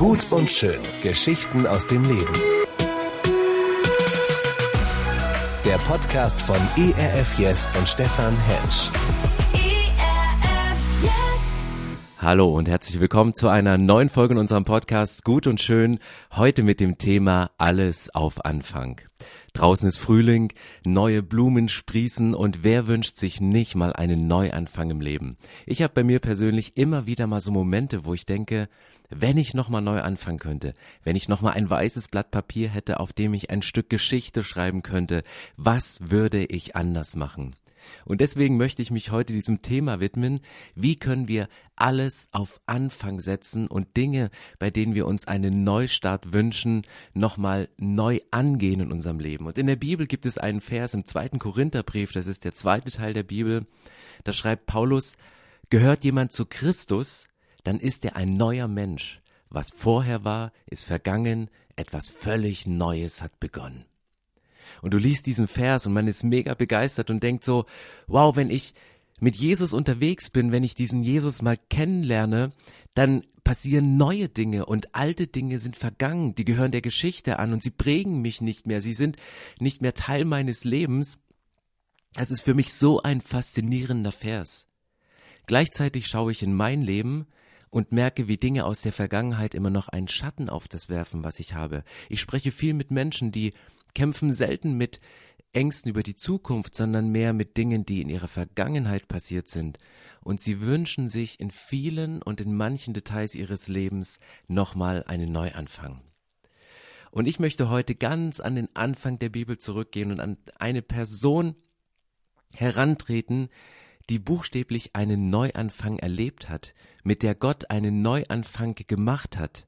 Gut und schön. Geschichten aus dem Leben. Der Podcast von ERF Yes und Stefan Hensch. Hallo und herzlich willkommen zu einer neuen Folge in unserem Podcast Gut und Schön. Heute mit dem Thema Alles auf Anfang. Draußen ist Frühling, neue Blumen sprießen und wer wünscht sich nicht mal einen Neuanfang im Leben? Ich habe bei mir persönlich immer wieder mal so Momente, wo ich denke, wenn ich nochmal neu anfangen könnte, wenn ich nochmal ein weißes Blatt Papier hätte, auf dem ich ein Stück Geschichte schreiben könnte, was würde ich anders machen? Und deswegen möchte ich mich heute diesem Thema widmen. Wie können wir alles auf Anfang setzen und Dinge, bei denen wir uns einen Neustart wünschen, nochmal neu angehen in unserem Leben? Und in der Bibel gibt es einen Vers im zweiten Korintherbrief, das ist der zweite Teil der Bibel, da schreibt Paulus, gehört jemand zu Christus, dann ist er ein neuer Mensch. Was vorher war, ist vergangen, etwas völlig Neues hat begonnen und du liest diesen Vers und man ist mega begeistert und denkt so, wow, wenn ich mit Jesus unterwegs bin, wenn ich diesen Jesus mal kennenlerne, dann passieren neue Dinge und alte Dinge sind vergangen, die gehören der Geschichte an und sie prägen mich nicht mehr, sie sind nicht mehr Teil meines Lebens. Das ist für mich so ein faszinierender Vers. Gleichzeitig schaue ich in mein Leben und merke, wie Dinge aus der Vergangenheit immer noch einen Schatten auf das werfen, was ich habe. Ich spreche viel mit Menschen, die kämpfen selten mit Ängsten über die Zukunft, sondern mehr mit Dingen, die in ihrer Vergangenheit passiert sind. Und sie wünschen sich in vielen und in manchen Details ihres Lebens nochmal einen Neuanfang. Und ich möchte heute ganz an den Anfang der Bibel zurückgehen und an eine Person herantreten, die buchstäblich einen Neuanfang erlebt hat, mit der Gott einen Neuanfang gemacht hat.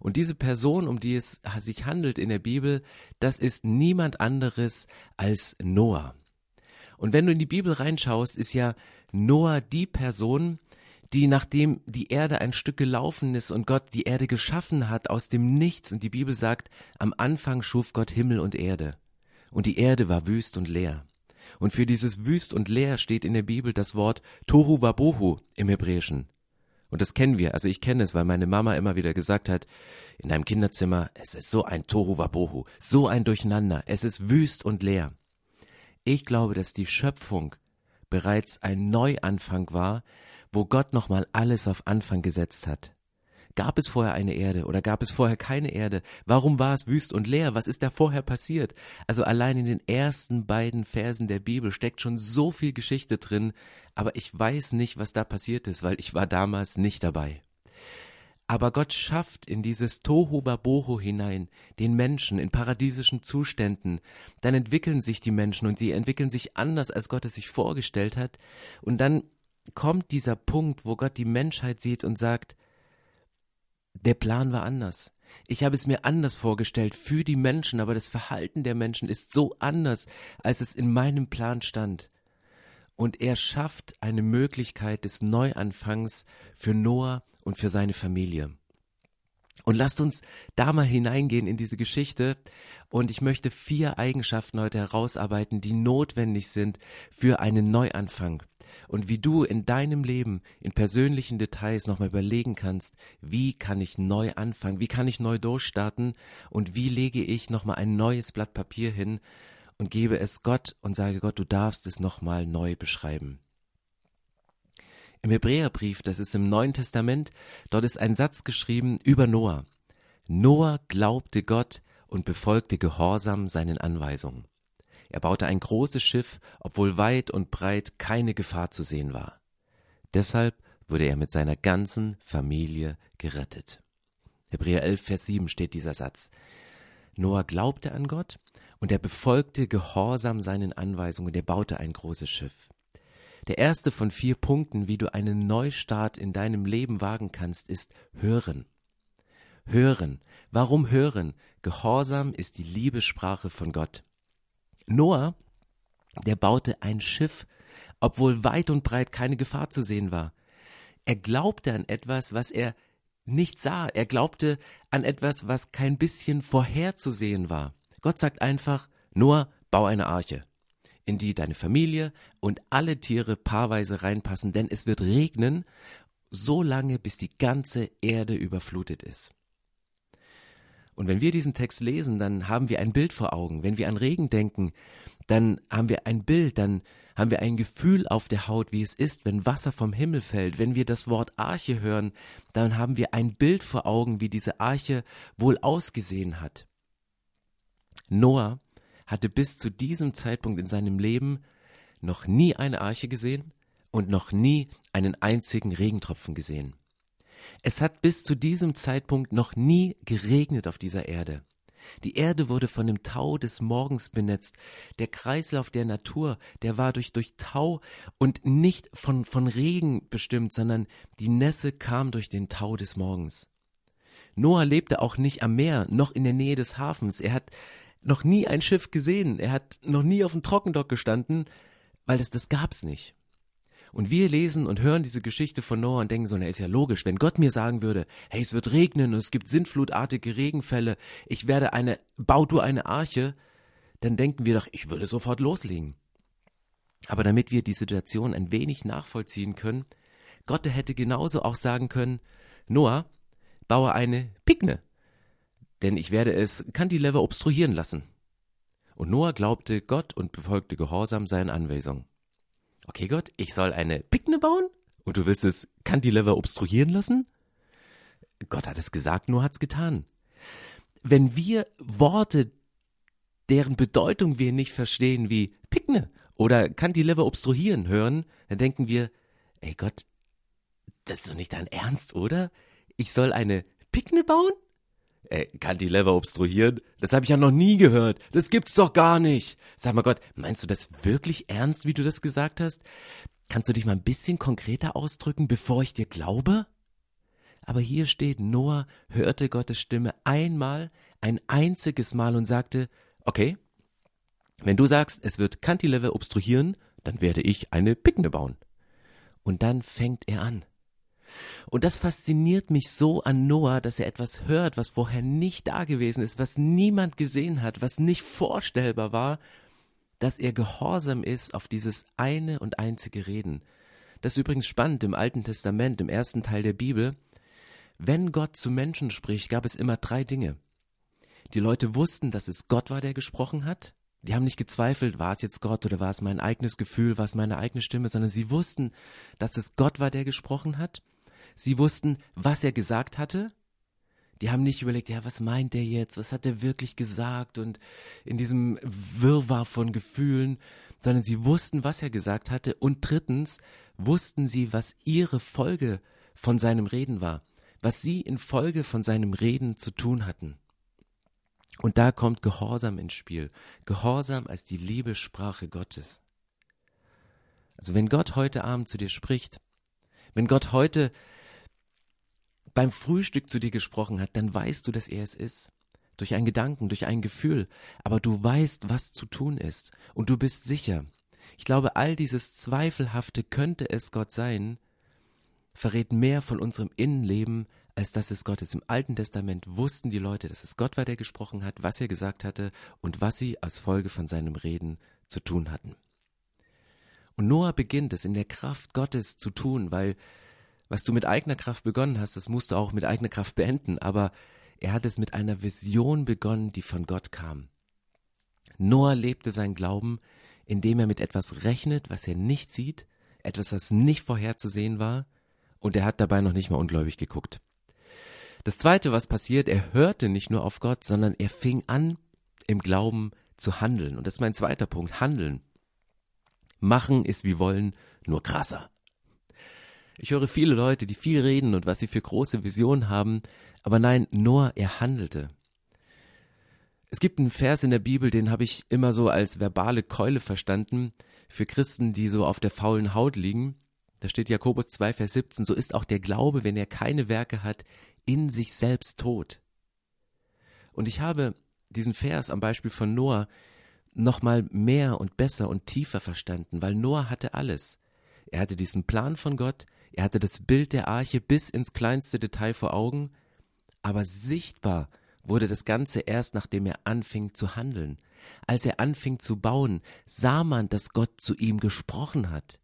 Und diese Person, um die es sich handelt in der Bibel, das ist niemand anderes als Noah. Und wenn du in die Bibel reinschaust, ist ja Noah die Person, die nachdem die Erde ein Stück gelaufen ist und Gott die Erde geschaffen hat aus dem Nichts und die Bibel sagt, am Anfang schuf Gott Himmel und Erde und die Erde war wüst und leer. Und für dieses wüst und leer steht in der Bibel das Wort Tohu Wabohu im Hebräischen. Und das kennen wir. Also ich kenne es, weil meine Mama immer wieder gesagt hat, in deinem Kinderzimmer, es ist so ein Tohu Wabohu, so ein Durcheinander, es ist wüst und leer. Ich glaube, dass die Schöpfung bereits ein Neuanfang war, wo Gott nochmal alles auf Anfang gesetzt hat. Gab es vorher eine Erde oder gab es vorher keine Erde? Warum war es wüst und leer? Was ist da vorher passiert? Also allein in den ersten beiden Versen der Bibel steckt schon so viel Geschichte drin, aber ich weiß nicht, was da passiert ist, weil ich war damals nicht dabei. Aber Gott schafft in dieses Tohu Babohu hinein den Menschen in paradiesischen Zuständen. Dann entwickeln sich die Menschen und sie entwickeln sich anders, als Gott es sich vorgestellt hat. Und dann kommt dieser Punkt, wo Gott die Menschheit sieht und sagt, der Plan war anders. Ich habe es mir anders vorgestellt für die Menschen, aber das Verhalten der Menschen ist so anders, als es in meinem Plan stand. Und er schafft eine Möglichkeit des Neuanfangs für Noah und für seine Familie. Und lasst uns da mal hineingehen in diese Geschichte. Und ich möchte vier Eigenschaften heute herausarbeiten, die notwendig sind für einen Neuanfang und wie du in deinem Leben in persönlichen Details nochmal überlegen kannst, wie kann ich neu anfangen, wie kann ich neu durchstarten und wie lege ich nochmal ein neues Blatt Papier hin und gebe es Gott und sage Gott, du darfst es nochmal neu beschreiben. Im Hebräerbrief, das ist im Neuen Testament, dort ist ein Satz geschrieben über Noah. Noah glaubte Gott und befolgte gehorsam seinen Anweisungen. Er baute ein großes Schiff, obwohl weit und breit keine Gefahr zu sehen war. Deshalb wurde er mit seiner ganzen Familie gerettet. Hebräer 11, Vers 7 steht dieser Satz. Noah glaubte an Gott und er befolgte gehorsam seinen Anweisungen, er baute ein großes Schiff. Der erste von vier Punkten, wie du einen Neustart in deinem Leben wagen kannst, ist hören. Hören. Warum hören? Gehorsam ist die Liebessprache von Gott. Noah, der baute ein Schiff, obwohl weit und breit keine Gefahr zu sehen war. Er glaubte an etwas, was er nicht sah. Er glaubte an etwas, was kein bisschen vorherzusehen war. Gott sagt einfach, Noah, bau eine Arche, in die deine Familie und alle Tiere paarweise reinpassen, denn es wird regnen, so lange bis die ganze Erde überflutet ist. Und wenn wir diesen Text lesen, dann haben wir ein Bild vor Augen. Wenn wir an Regen denken, dann haben wir ein Bild, dann haben wir ein Gefühl auf der Haut, wie es ist, wenn Wasser vom Himmel fällt. Wenn wir das Wort Arche hören, dann haben wir ein Bild vor Augen, wie diese Arche wohl ausgesehen hat. Noah hatte bis zu diesem Zeitpunkt in seinem Leben noch nie eine Arche gesehen und noch nie einen einzigen Regentropfen gesehen. Es hat bis zu diesem Zeitpunkt noch nie geregnet auf dieser Erde. Die Erde wurde von dem Tau des Morgens benetzt. Der Kreislauf der Natur, der war durch, durch Tau und nicht von, von Regen bestimmt, sondern die Nässe kam durch den Tau des Morgens. Noah lebte auch nicht am Meer, noch in der Nähe des Hafens. Er hat noch nie ein Schiff gesehen. Er hat noch nie auf dem Trockendock gestanden, weil das, das gab's nicht. Und wir lesen und hören diese Geschichte von Noah und denken so, na ist ja logisch, wenn Gott mir sagen würde, hey, es wird regnen und es gibt sintflutartige Regenfälle, ich werde eine, bau du eine Arche, dann denken wir doch, ich würde sofort loslegen. Aber damit wir die Situation ein wenig nachvollziehen können, Gott hätte genauso auch sagen können, Noah, baue eine Pigne, denn ich werde es Cantilever obstruieren lassen. Und Noah glaubte Gott und befolgte gehorsam seinen Anweisungen okay Gott, ich soll eine Pickne bauen und du willst es Cantilever obstruieren lassen? Gott hat es gesagt, nur hat's getan. Wenn wir Worte, deren Bedeutung wir nicht verstehen, wie Pickne oder Cantilever obstruieren hören, dann denken wir, ey Gott, das ist doch nicht dein Ernst, oder? Ich soll eine Pickne bauen? Äh, Cantilever obstruieren? Das habe ich ja noch nie gehört. Das gibt's doch gar nicht. Sag mal Gott, meinst du das wirklich ernst, wie du das gesagt hast? Kannst du dich mal ein bisschen konkreter ausdrücken, bevor ich dir glaube? Aber hier steht, Noah hörte Gottes Stimme einmal, ein einziges Mal und sagte, okay, wenn du sagst, es wird Cantilever obstruieren, dann werde ich eine Pickne bauen. Und dann fängt er an. Und das fasziniert mich so an Noah, dass er etwas hört, was vorher nicht da gewesen ist, was niemand gesehen hat, was nicht vorstellbar war, dass er gehorsam ist auf dieses eine und einzige Reden. Das ist übrigens spannend im Alten Testament, im ersten Teil der Bibel. Wenn Gott zu Menschen spricht, gab es immer drei Dinge. Die Leute wussten, dass es Gott war, der gesprochen hat. Die haben nicht gezweifelt, war es jetzt Gott oder war es mein eigenes Gefühl, war es meine eigene Stimme, sondern sie wussten, dass es Gott war, der gesprochen hat. Sie wussten, was er gesagt hatte. Die haben nicht überlegt, ja, was meint er jetzt? Was hat er wirklich gesagt? Und in diesem Wirrwarr von Gefühlen, sondern sie wussten, was er gesagt hatte. Und drittens wussten sie, was ihre Folge von seinem Reden war, was sie in Folge von seinem Reden zu tun hatten. Und da kommt Gehorsam ins Spiel. Gehorsam als die Liebessprache Gottes. Also wenn Gott heute Abend zu dir spricht, wenn Gott heute beim Frühstück zu dir gesprochen hat, dann weißt du, dass er es ist. Durch einen Gedanken, durch ein Gefühl. Aber du weißt, was zu tun ist. Und du bist sicher. Ich glaube, all dieses Zweifelhafte könnte es Gott sein, verrät mehr von unserem Innenleben, als dass es Gott ist. Im Alten Testament wussten die Leute, dass es Gott war, der gesprochen hat, was er gesagt hatte und was sie als Folge von seinem Reden zu tun hatten. Und Noah beginnt es in der Kraft Gottes zu tun, weil was du mit eigener Kraft begonnen hast, das musst du auch mit eigener Kraft beenden, aber er hat es mit einer Vision begonnen, die von Gott kam. Noah lebte sein Glauben, indem er mit etwas rechnet, was er nicht sieht, etwas, was nicht vorherzusehen war, und er hat dabei noch nicht mal ungläubig geguckt. Das zweite, was passiert, er hörte nicht nur auf Gott, sondern er fing an, im Glauben zu handeln. Und das ist mein zweiter Punkt, handeln. Machen ist wie wollen, nur krasser. Ich höre viele Leute, die viel reden und was sie für große Visionen haben, aber nein, Noah, er handelte. Es gibt einen Vers in der Bibel, den habe ich immer so als verbale Keule verstanden, für Christen, die so auf der faulen Haut liegen. Da steht Jakobus 2, Vers 17, so ist auch der Glaube, wenn er keine Werke hat, in sich selbst tot. Und ich habe diesen Vers am Beispiel von Noah nochmal mehr und besser und tiefer verstanden, weil Noah hatte alles. Er hatte diesen Plan von Gott, er hatte das Bild der Arche bis ins kleinste Detail vor Augen, aber sichtbar wurde das Ganze erst, nachdem er anfing zu handeln. Als er anfing zu bauen, sah man, dass Gott zu ihm gesprochen hat.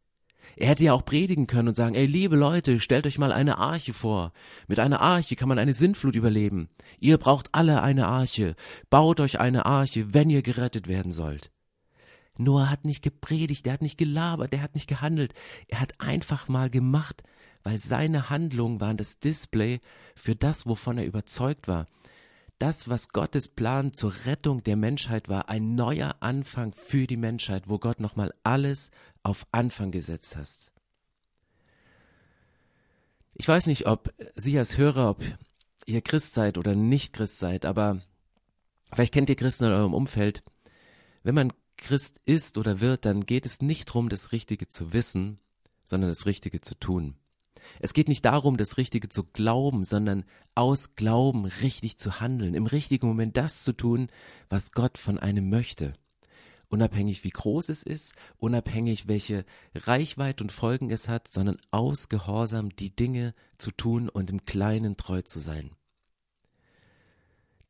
Er hätte ja auch predigen können und sagen, ey, liebe Leute, stellt euch mal eine Arche vor. Mit einer Arche kann man eine Sintflut überleben. Ihr braucht alle eine Arche. Baut euch eine Arche, wenn ihr gerettet werden sollt. Noah hat nicht gepredigt, er hat nicht gelabert, er hat nicht gehandelt. Er hat einfach mal gemacht, weil seine Handlungen waren das Display für das, wovon er überzeugt war. Das, was Gottes Plan zur Rettung der Menschheit war, ein neuer Anfang für die Menschheit, wo Gott nochmal alles auf Anfang gesetzt hast. Ich weiß nicht, ob Sie als Hörer, ob ihr Christ seid oder nicht Christ seid, aber vielleicht kennt ihr Christen in eurem Umfeld. Wenn man Christ ist oder wird, dann geht es nicht darum, das Richtige zu wissen, sondern das Richtige zu tun. Es geht nicht darum, das Richtige zu glauben, sondern aus Glauben richtig zu handeln, im richtigen Moment das zu tun, was Gott von einem möchte unabhängig wie groß es ist, unabhängig welche Reichweite und Folgen es hat, sondern aus Gehorsam die Dinge zu tun und im Kleinen treu zu sein.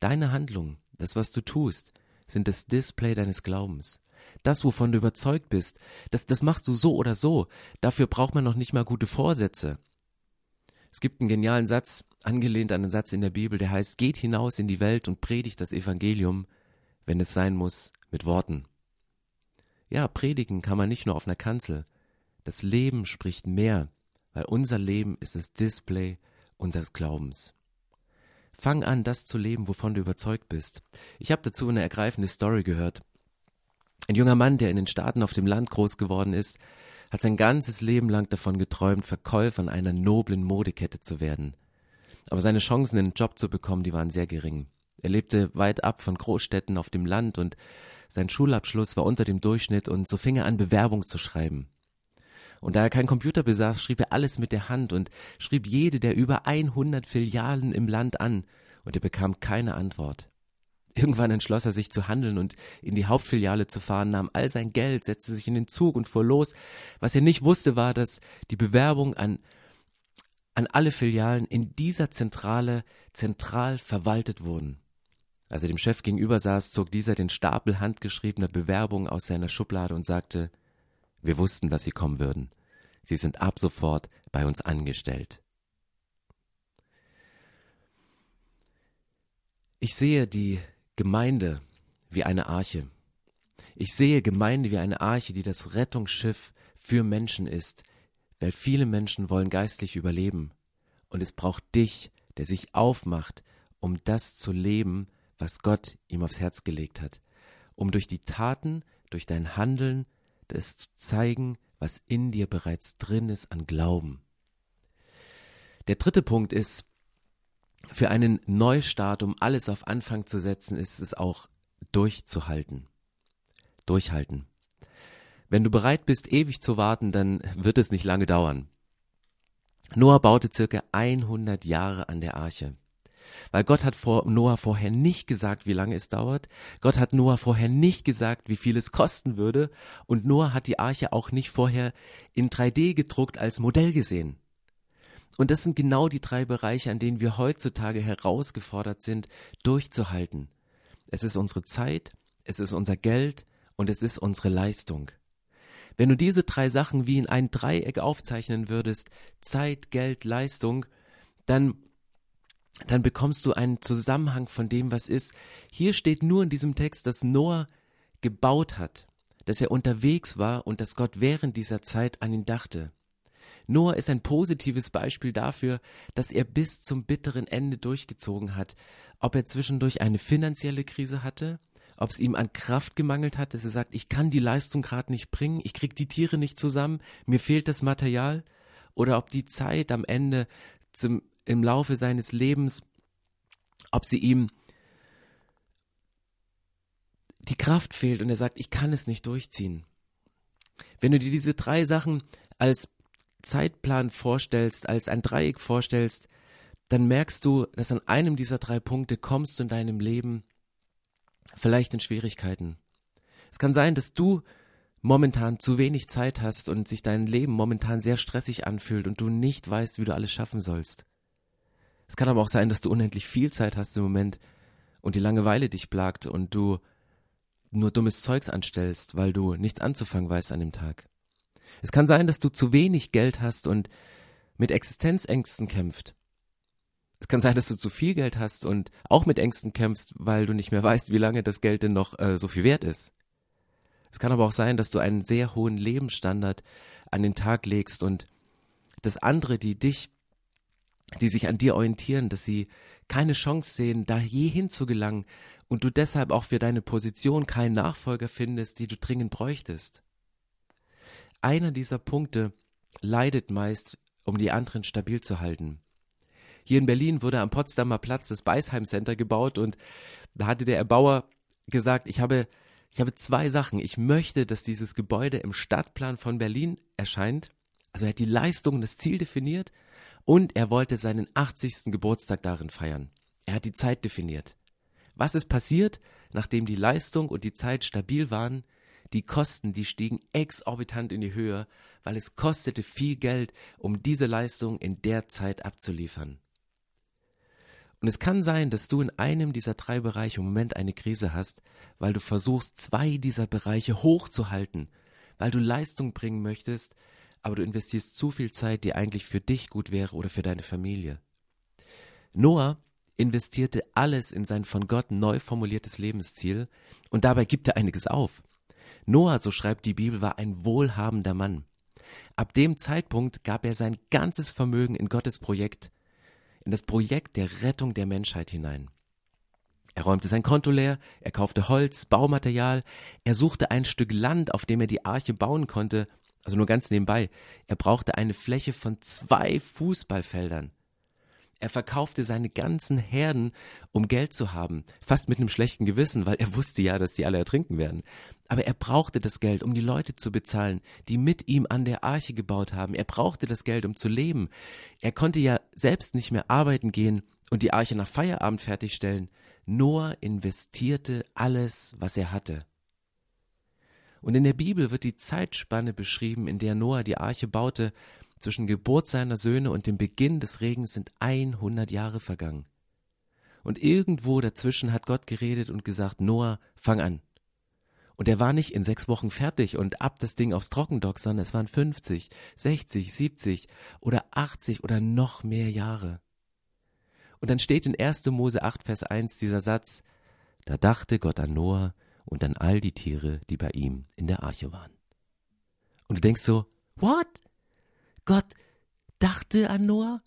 Deine Handlungen, das was du tust, sind das Display deines Glaubens. Das, wovon du überzeugt bist, das, das machst du so oder so. Dafür braucht man noch nicht mal gute Vorsätze. Es gibt einen genialen Satz, angelehnt an einen Satz in der Bibel, der heißt, geht hinaus in die Welt und predigt das Evangelium, wenn es sein muss, mit Worten. Ja, predigen kann man nicht nur auf einer Kanzel. Das Leben spricht mehr, weil unser Leben ist das Display unseres Glaubens. Fang an, das zu leben, wovon du überzeugt bist. Ich habe dazu eine ergreifende Story gehört. Ein junger Mann, der in den Staaten auf dem Land groß geworden ist, hat sein ganzes Leben lang davon geträumt, Verkäufer einer noblen Modekette zu werden. Aber seine Chancen, einen Job zu bekommen, die waren sehr gering. Er lebte weit ab von Großstädten auf dem Land und sein Schulabschluss war unter dem Durchschnitt und so fing er an, Bewerbung zu schreiben. Und da er keinen Computer besaß, schrieb er alles mit der Hand und schrieb jede der über 100 Filialen im Land an und er bekam keine Antwort. Irgendwann entschloss er sich zu handeln und in die Hauptfiliale zu fahren, nahm all sein Geld, setzte sich in den Zug und fuhr los. Was er nicht wusste, war, dass die Bewerbung an, an alle Filialen in dieser Zentrale zentral verwaltet wurden. Als er dem Chef gegenüber saß, zog dieser den Stapel handgeschriebener Bewerbungen aus seiner Schublade und sagte, wir wussten, dass Sie kommen würden. Sie sind ab sofort bei uns angestellt. Ich sehe die Gemeinde wie eine Arche. Ich sehe Gemeinde wie eine Arche, die das Rettungsschiff für Menschen ist, weil viele Menschen wollen geistlich überleben. Und es braucht dich, der sich aufmacht, um das zu leben, was Gott ihm aufs Herz gelegt hat, um durch die Taten, durch dein Handeln, das zu zeigen, was in dir bereits drin ist an Glauben. Der dritte Punkt ist, für einen Neustart, um alles auf Anfang zu setzen, ist es auch durchzuhalten. Durchhalten. Wenn du bereit bist, ewig zu warten, dann wird es nicht lange dauern. Noah baute circa 100 Jahre an der Arche. Weil Gott hat vor Noah vorher nicht gesagt, wie lange es dauert. Gott hat Noah vorher nicht gesagt, wie viel es kosten würde. Und Noah hat die Arche auch nicht vorher in 3D gedruckt als Modell gesehen. Und das sind genau die drei Bereiche, an denen wir heutzutage herausgefordert sind, durchzuhalten. Es ist unsere Zeit, es ist unser Geld und es ist unsere Leistung. Wenn du diese drei Sachen wie in ein Dreieck aufzeichnen würdest, Zeit, Geld, Leistung, dann dann bekommst du einen Zusammenhang von dem, was ist. Hier steht nur in diesem Text, dass Noah gebaut hat, dass er unterwegs war und dass Gott während dieser Zeit an ihn dachte. Noah ist ein positives Beispiel dafür, dass er bis zum bitteren Ende durchgezogen hat. Ob er zwischendurch eine finanzielle Krise hatte, ob es ihm an Kraft gemangelt hat, dass er sagt, ich kann die Leistung gerade nicht bringen, ich krieg die Tiere nicht zusammen, mir fehlt das Material, oder ob die Zeit am Ende zum im Laufe seines Lebens, ob sie ihm die Kraft fehlt und er sagt, ich kann es nicht durchziehen. Wenn du dir diese drei Sachen als Zeitplan vorstellst, als ein Dreieck vorstellst, dann merkst du, dass an einem dieser drei Punkte kommst du in deinem Leben vielleicht in Schwierigkeiten. Es kann sein, dass du momentan zu wenig Zeit hast und sich dein Leben momentan sehr stressig anfühlt und du nicht weißt, wie du alles schaffen sollst. Es kann aber auch sein, dass du unendlich viel Zeit hast im Moment und die Langeweile dich plagt und du nur dummes Zeugs anstellst, weil du nichts anzufangen weißt an dem Tag. Es kann sein, dass du zu wenig Geld hast und mit Existenzängsten kämpft. Es kann sein, dass du zu viel Geld hast und auch mit Ängsten kämpfst, weil du nicht mehr weißt, wie lange das Geld denn noch äh, so viel wert ist. Es kann aber auch sein, dass du einen sehr hohen Lebensstandard an den Tag legst und dass andere, die dich, die sich an dir orientieren, dass sie keine Chance sehen, da je hinzugelangen und du deshalb auch für deine Position keinen Nachfolger findest, die du dringend bräuchtest. Einer dieser Punkte leidet meist, um die anderen stabil zu halten. Hier in Berlin wurde am Potsdamer Platz das Beisheim Center gebaut und da hatte der Erbauer gesagt, ich habe, ich habe zwei Sachen. Ich möchte, dass dieses Gebäude im Stadtplan von Berlin erscheint. Also er hat die Leistung und das Ziel definiert und er wollte seinen 80. Geburtstag darin feiern. Er hat die Zeit definiert. Was ist passiert, nachdem die Leistung und die Zeit stabil waren? Die Kosten, die stiegen exorbitant in die Höhe, weil es kostete viel Geld, um diese Leistung in der Zeit abzuliefern. Und es kann sein, dass du in einem dieser drei Bereiche im Moment eine Krise hast, weil du versuchst, zwei dieser Bereiche hochzuhalten, weil du Leistung bringen möchtest, aber du investierst zu viel Zeit, die eigentlich für dich gut wäre oder für deine Familie. Noah investierte alles in sein von Gott neu formuliertes Lebensziel und dabei gibt er einiges auf. Noah, so schreibt die Bibel, war ein wohlhabender Mann. Ab dem Zeitpunkt gab er sein ganzes Vermögen in Gottes Projekt in das Projekt der Rettung der Menschheit hinein. Er räumte sein Konto leer, er kaufte Holz, Baumaterial, er suchte ein Stück Land, auf dem er die Arche bauen konnte, also nur ganz nebenbei, er brauchte eine Fläche von zwei Fußballfeldern. Er verkaufte seine ganzen Herden, um Geld zu haben, fast mit einem schlechten Gewissen, weil er wusste ja, dass die alle ertrinken werden. Aber er brauchte das Geld, um die Leute zu bezahlen, die mit ihm an der Arche gebaut haben. Er brauchte das Geld, um zu leben. Er konnte ja selbst nicht mehr arbeiten gehen und die Arche nach Feierabend fertigstellen. Noah investierte alles, was er hatte. Und in der Bibel wird die Zeitspanne beschrieben, in der Noah die Arche baute, zwischen Geburt seiner Söhne und dem Beginn des Regens sind 100 Jahre vergangen. Und irgendwo dazwischen hat Gott geredet und gesagt, Noah, fang an. Und er war nicht in sechs Wochen fertig und ab das Ding aufs Trockendock, sondern es waren 50, 60, 70 oder 80 oder noch mehr Jahre. Und dann steht in 1. Mose 8, Vers 1 dieser Satz, da dachte Gott an Noah und an all die Tiere, die bei ihm in der Arche waren. Und du denkst so, what? Gott dachte an Noah?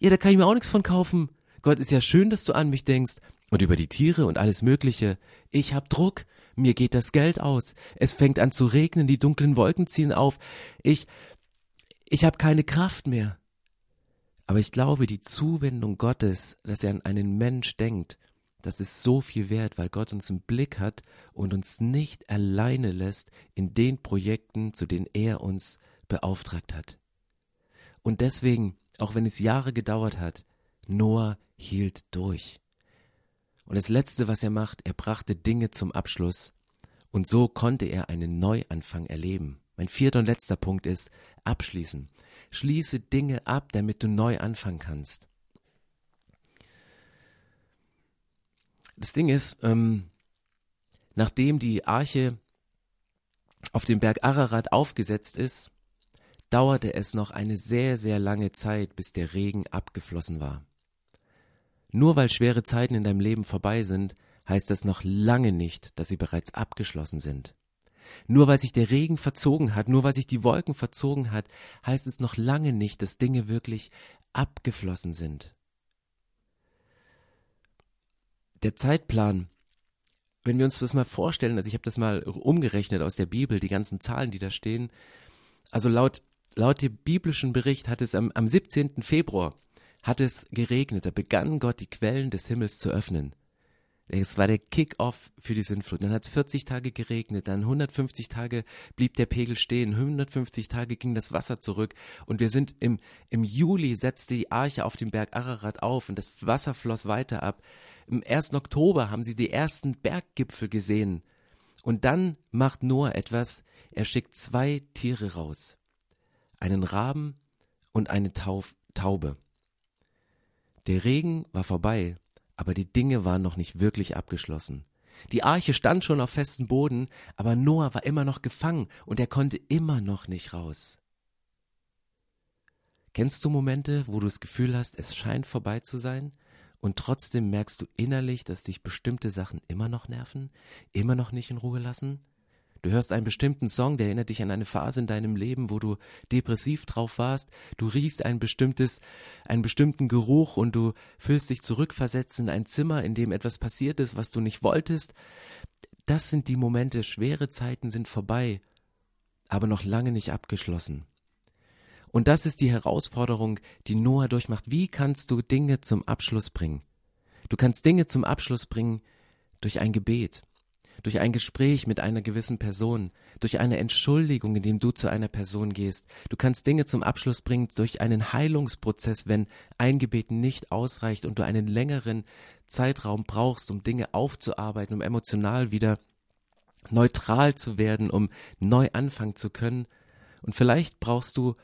Ja, da kann ich mir auch nichts von kaufen. Gott, ist ja schön, dass du an mich denkst. Und über die Tiere und alles Mögliche. Ich hab Druck. Mir geht das Geld aus. Es fängt an zu regnen, die dunklen Wolken ziehen auf. Ich, ich hab keine Kraft mehr. Aber ich glaube, die Zuwendung Gottes, dass er an einen Mensch denkt, das ist so viel wert, weil Gott uns im Blick hat und uns nicht alleine lässt in den Projekten, zu denen er uns beauftragt hat. Und deswegen, auch wenn es Jahre gedauert hat, Noah hielt durch. Und das Letzte, was er macht, er brachte Dinge zum Abschluss. Und so konnte er einen Neuanfang erleben. Mein vierter und letzter Punkt ist abschließen. Schließe Dinge ab, damit du neu anfangen kannst. Das Ding ist, ähm, nachdem die Arche auf dem Berg Ararat aufgesetzt ist, dauerte es noch eine sehr, sehr lange Zeit, bis der Regen abgeflossen war. Nur weil schwere Zeiten in deinem Leben vorbei sind, heißt das noch lange nicht, dass sie bereits abgeschlossen sind. Nur weil sich der Regen verzogen hat, nur weil sich die Wolken verzogen hat, heißt es noch lange nicht, dass Dinge wirklich abgeflossen sind. Der Zeitplan, wenn wir uns das mal vorstellen, also ich habe das mal umgerechnet aus der Bibel, die ganzen Zahlen, die da stehen, also laut Laut dem biblischen Bericht hat es am, am 17. Februar hat es geregnet. Da begann Gott die Quellen des Himmels zu öffnen. Es war der Kick-off für die Sintflut. Dann hat es 40 Tage geregnet, dann 150 Tage blieb der Pegel stehen, 150 Tage ging das Wasser zurück und wir sind im, im Juli setzte die Arche auf dem Berg Ararat auf und das Wasser floss weiter ab. Im 1. Oktober haben sie die ersten Berggipfel gesehen. Und dann macht Noah etwas, er schickt zwei Tiere raus einen Raben und eine Tauf Taube. Der Regen war vorbei, aber die Dinge waren noch nicht wirklich abgeschlossen. Die Arche stand schon auf festem Boden, aber Noah war immer noch gefangen und er konnte immer noch nicht raus. Kennst du Momente, wo du das Gefühl hast, es scheint vorbei zu sein und trotzdem merkst du innerlich, dass dich bestimmte Sachen immer noch nerven, immer noch nicht in Ruhe lassen? Du hörst einen bestimmten Song, der erinnert dich an eine Phase in deinem Leben, wo du depressiv drauf warst. Du riechst ein bestimmtes, einen bestimmten Geruch und du fühlst dich zurückversetzt in ein Zimmer, in dem etwas passiert ist, was du nicht wolltest. Das sind die Momente. Schwere Zeiten sind vorbei, aber noch lange nicht abgeschlossen. Und das ist die Herausforderung, die Noah durchmacht. Wie kannst du Dinge zum Abschluss bringen? Du kannst Dinge zum Abschluss bringen durch ein Gebet, durch ein Gespräch mit einer gewissen Person, durch eine Entschuldigung, indem du zu einer Person gehst. Du kannst Dinge zum Abschluss bringen durch einen Heilungsprozess, wenn ein Gebet nicht ausreicht und du einen längeren Zeitraum brauchst, um Dinge aufzuarbeiten, um emotional wieder neutral zu werden, um neu anfangen zu können. Und vielleicht brauchst du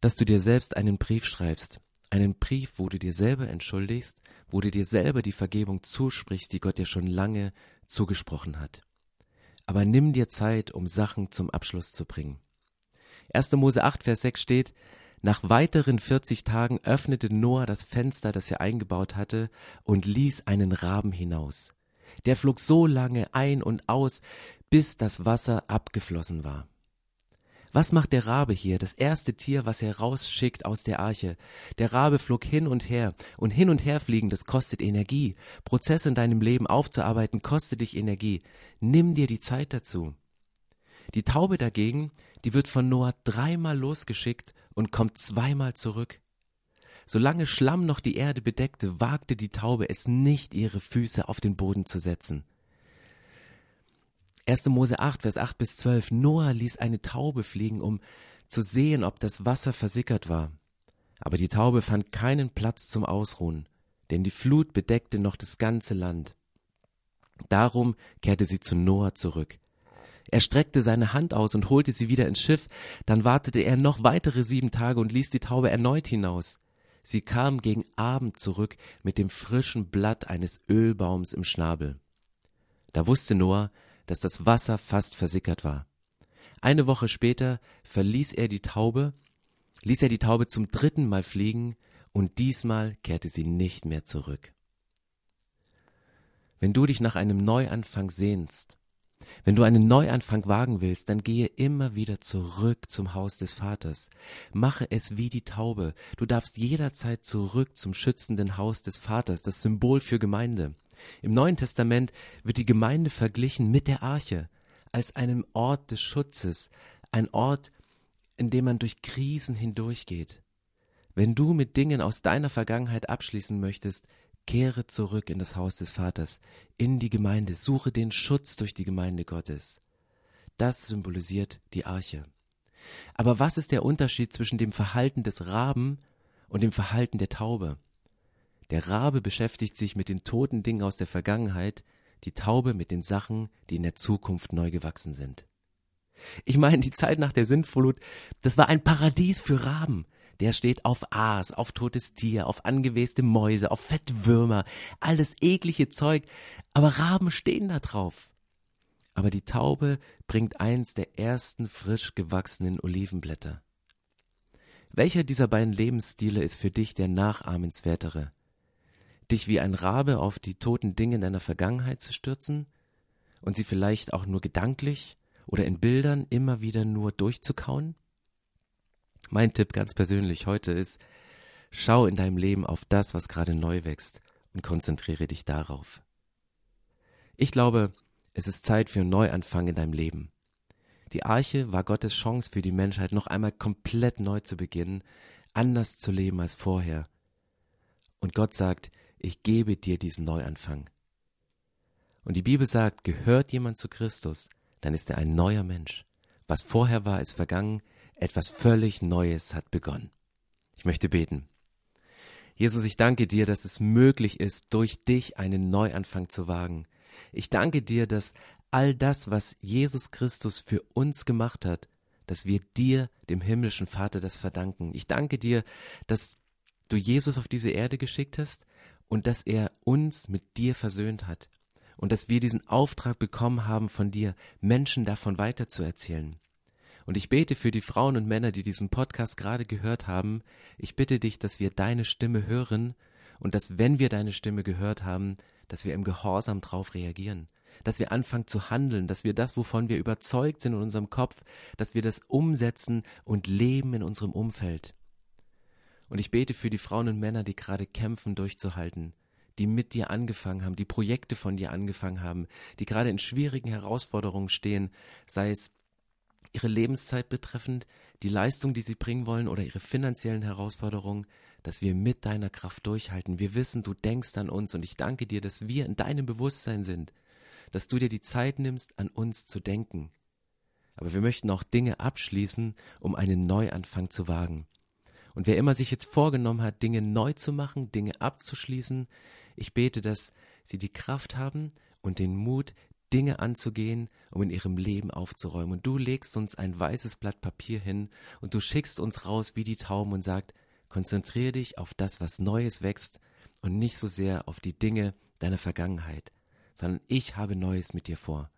dass du dir selbst einen Brief schreibst, einen Brief, wo du dir selber entschuldigst, wo du dir selber die Vergebung zusprichst, die Gott dir schon lange zugesprochen hat. Aber nimm dir Zeit, um Sachen zum Abschluss zu bringen. 1. Mose 8, Vers 6 steht, nach weiteren 40 Tagen öffnete Noah das Fenster, das er eingebaut hatte, und ließ einen Raben hinaus. Der flog so lange ein und aus, bis das Wasser abgeflossen war. Was macht der Rabe hier, das erste Tier, was er rausschickt aus der Arche? Der Rabe flog hin und her, und hin und her fliegen, das kostet Energie. Prozesse in deinem Leben aufzuarbeiten, kostet dich Energie. Nimm dir die Zeit dazu. Die Taube dagegen, die wird von Noah dreimal losgeschickt und kommt zweimal zurück. Solange Schlamm noch die Erde bedeckte, wagte die Taube es nicht, ihre Füße auf den Boden zu setzen. 1. Mose 8, Vers 8 bis 12. Noah ließ eine Taube fliegen, um zu sehen, ob das Wasser versickert war. Aber die Taube fand keinen Platz zum Ausruhen, denn die Flut bedeckte noch das ganze Land. Darum kehrte sie zu Noah zurück. Er streckte seine Hand aus und holte sie wieder ins Schiff, dann wartete er noch weitere sieben Tage und ließ die Taube erneut hinaus. Sie kam gegen Abend zurück mit dem frischen Blatt eines Ölbaums im Schnabel. Da wusste Noah, dass das Wasser fast versickert war. Eine Woche später verließ er die Taube, ließ er die Taube zum dritten Mal fliegen, und diesmal kehrte sie nicht mehr zurück. Wenn du dich nach einem Neuanfang sehnst, wenn du einen Neuanfang wagen willst, dann gehe immer wieder zurück zum Haus des Vaters. Mache es wie die Taube. Du darfst jederzeit zurück zum schützenden Haus des Vaters, das Symbol für Gemeinde. Im Neuen Testament wird die Gemeinde verglichen mit der Arche als einem Ort des Schutzes, ein Ort, in dem man durch Krisen hindurchgeht. Wenn du mit Dingen aus deiner Vergangenheit abschließen möchtest, kehre zurück in das Haus des Vaters, in die Gemeinde, suche den Schutz durch die Gemeinde Gottes. Das symbolisiert die Arche. Aber was ist der Unterschied zwischen dem Verhalten des Raben und dem Verhalten der Taube? Der Rabe beschäftigt sich mit den toten Dingen aus der Vergangenheit, die Taube mit den Sachen, die in der Zukunft neu gewachsen sind. Ich meine, die Zeit nach der Sintflut, das war ein Paradies für Raben. Der steht auf Aas, auf totes Tier, auf angeweste Mäuse, auf Fettwürmer, alles eklige Zeug, aber Raben stehen da drauf. Aber die Taube bringt eins der ersten frisch gewachsenen Olivenblätter. Welcher dieser beiden Lebensstile ist für dich der nachahmenswertere? dich wie ein Rabe auf die toten Dinge deiner Vergangenheit zu stürzen und sie vielleicht auch nur gedanklich oder in Bildern immer wieder nur durchzukauen? Mein Tipp ganz persönlich heute ist, schau in deinem Leben auf das, was gerade neu wächst und konzentriere dich darauf. Ich glaube, es ist Zeit für einen Neuanfang in deinem Leben. Die Arche war Gottes Chance für die Menschheit, noch einmal komplett neu zu beginnen, anders zu leben als vorher. Und Gott sagt, ich gebe dir diesen Neuanfang. Und die Bibel sagt, gehört jemand zu Christus, dann ist er ein neuer Mensch. Was vorher war, ist vergangen, etwas völlig Neues hat begonnen. Ich möchte beten. Jesus, ich danke dir, dass es möglich ist, durch dich einen Neuanfang zu wagen. Ich danke dir, dass all das, was Jesus Christus für uns gemacht hat, dass wir dir, dem himmlischen Vater, das verdanken. Ich danke dir, dass du Jesus auf diese Erde geschickt hast und dass er uns mit dir versöhnt hat. und dass wir diesen Auftrag bekommen haben von dir, Menschen davon weiterzuerzählen. Und ich bete für die Frauen und Männer, die diesen Podcast gerade gehört haben. Ich bitte dich, dass wir deine Stimme hören und dass, wenn wir deine Stimme gehört haben, dass wir im Gehorsam drauf reagieren, dass wir anfangen zu handeln, dass wir das, wovon wir überzeugt sind in unserem Kopf, dass wir das umsetzen und leben in unserem Umfeld. Und ich bete für die Frauen und Männer, die gerade kämpfen, durchzuhalten, die mit dir angefangen haben, die Projekte von dir angefangen haben, die gerade in schwierigen Herausforderungen stehen, sei es ihre Lebenszeit betreffend, die Leistung, die sie bringen wollen oder ihre finanziellen Herausforderungen, dass wir mit deiner Kraft durchhalten. Wir wissen, du denkst an uns und ich danke dir, dass wir in deinem Bewusstsein sind, dass du dir die Zeit nimmst, an uns zu denken. Aber wir möchten auch Dinge abschließen, um einen Neuanfang zu wagen. Und wer immer sich jetzt vorgenommen hat, Dinge neu zu machen, Dinge abzuschließen, ich bete, dass sie die Kraft haben und den Mut, Dinge anzugehen, um in ihrem Leben aufzuräumen. Und du legst uns ein weißes Blatt Papier hin und du schickst uns raus wie die Tauben und sagst, konzentriere dich auf das, was Neues wächst und nicht so sehr auf die Dinge deiner Vergangenheit, sondern ich habe Neues mit dir vor.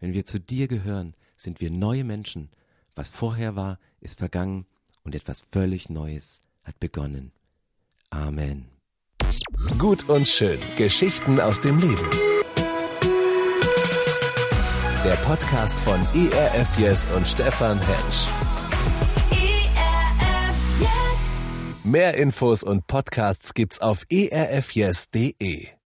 Wenn wir zu dir gehören, sind wir neue Menschen. Was vorher war, ist vergangen und etwas völlig Neues hat begonnen. Amen. Gut und schön. Geschichten aus dem Leben. Der Podcast von ERF Yes und Stefan Hensch. ERF Yes. Mehr Infos und Podcasts gibt's auf erfyes.de.